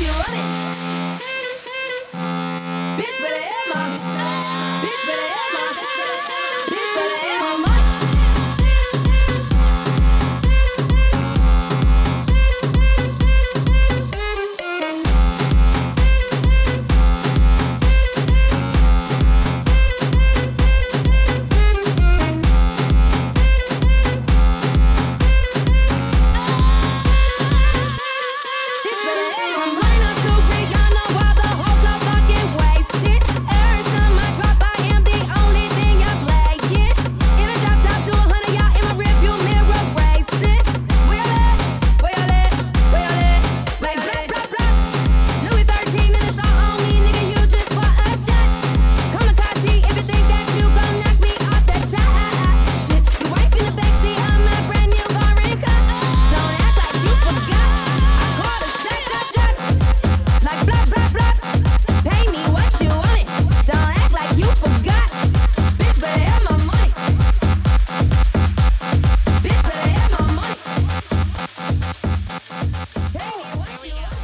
you running. Bitch better have my bitch Oh, what you?